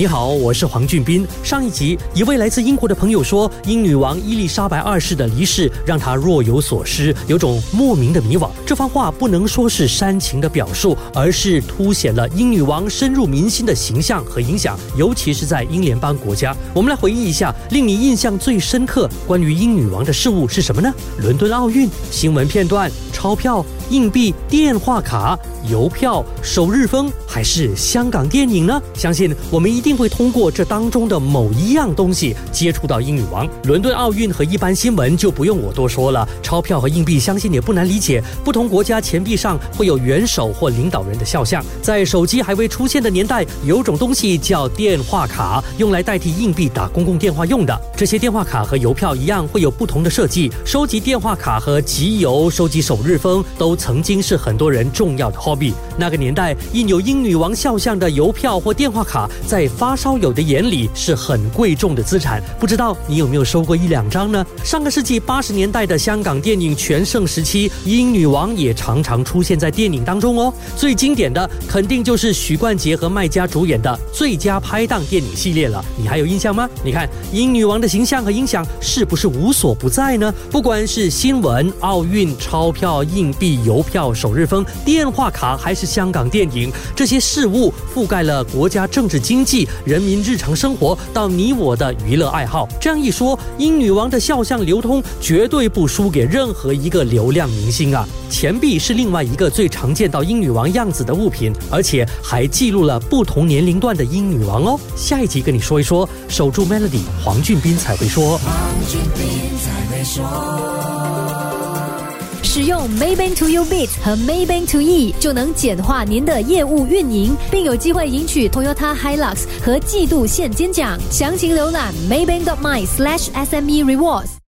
你好，我是黄俊斌。上一集，一位来自英国的朋友说，英女王伊丽莎白二世的离世让他若有所思，有种莫名的迷惘。这番话不能说是煽情的表述，而是凸显了英女王深入民心的形象和影响，尤其是在英联邦国家。我们来回忆一下，令你印象最深刻关于英女王的事物是什么呢？伦敦奥运新闻片段、钞票、硬币、电话卡。邮票、首日封还是香港电影呢？相信我们一定定会通过这当中的某一样东西接触到英女王。伦敦奥运和一般新闻就不用我多说了。钞票和硬币，相信也不难理解。不同国家钱币上会有元首或领导人的肖像。在手机还未出现的年代，有种东西叫电话卡，用来代替硬币打公共电话用的。这些电话卡和邮票一样，会有不同的设计。收集电话卡和集邮、收集首日封，都曾经是很多人重要的 hobby。那个年代，印有英女王肖像的邮票或电话卡，在发烧友的眼里是很贵重的资产。不知道你有没有收过一两张呢？上个世纪八十年代的香港电影全盛时期，英女王也常常出现在电影当中哦。最经典的肯定就是许冠杰和麦嘉主演的《最佳拍档》电影系列了。你还有印象吗？你看英女王的形象和影响是不是无所不在呢？不管是新闻、奥运、钞票、硬币、邮票、首日封、电话。卡还是香港电影，这些事物覆盖了国家政治经济、人民日常生活到你我的娱乐爱好。这样一说，英女王的肖像流通绝对不输给任何一个流量明星啊！钱币是另外一个最常见到英女王样子的物品，而且还记录了不同年龄段的英女王哦。下一集跟你说一说，守住 Melody，黄俊斌才会说。黄俊斌才没说使用 Maybank To You Bit 和 Maybank To E 就能简化您的业务运营，并有机会赢取 Toyota Hilux 和季度现金奖。详情浏览 Maybank My SLASH SME Rewards。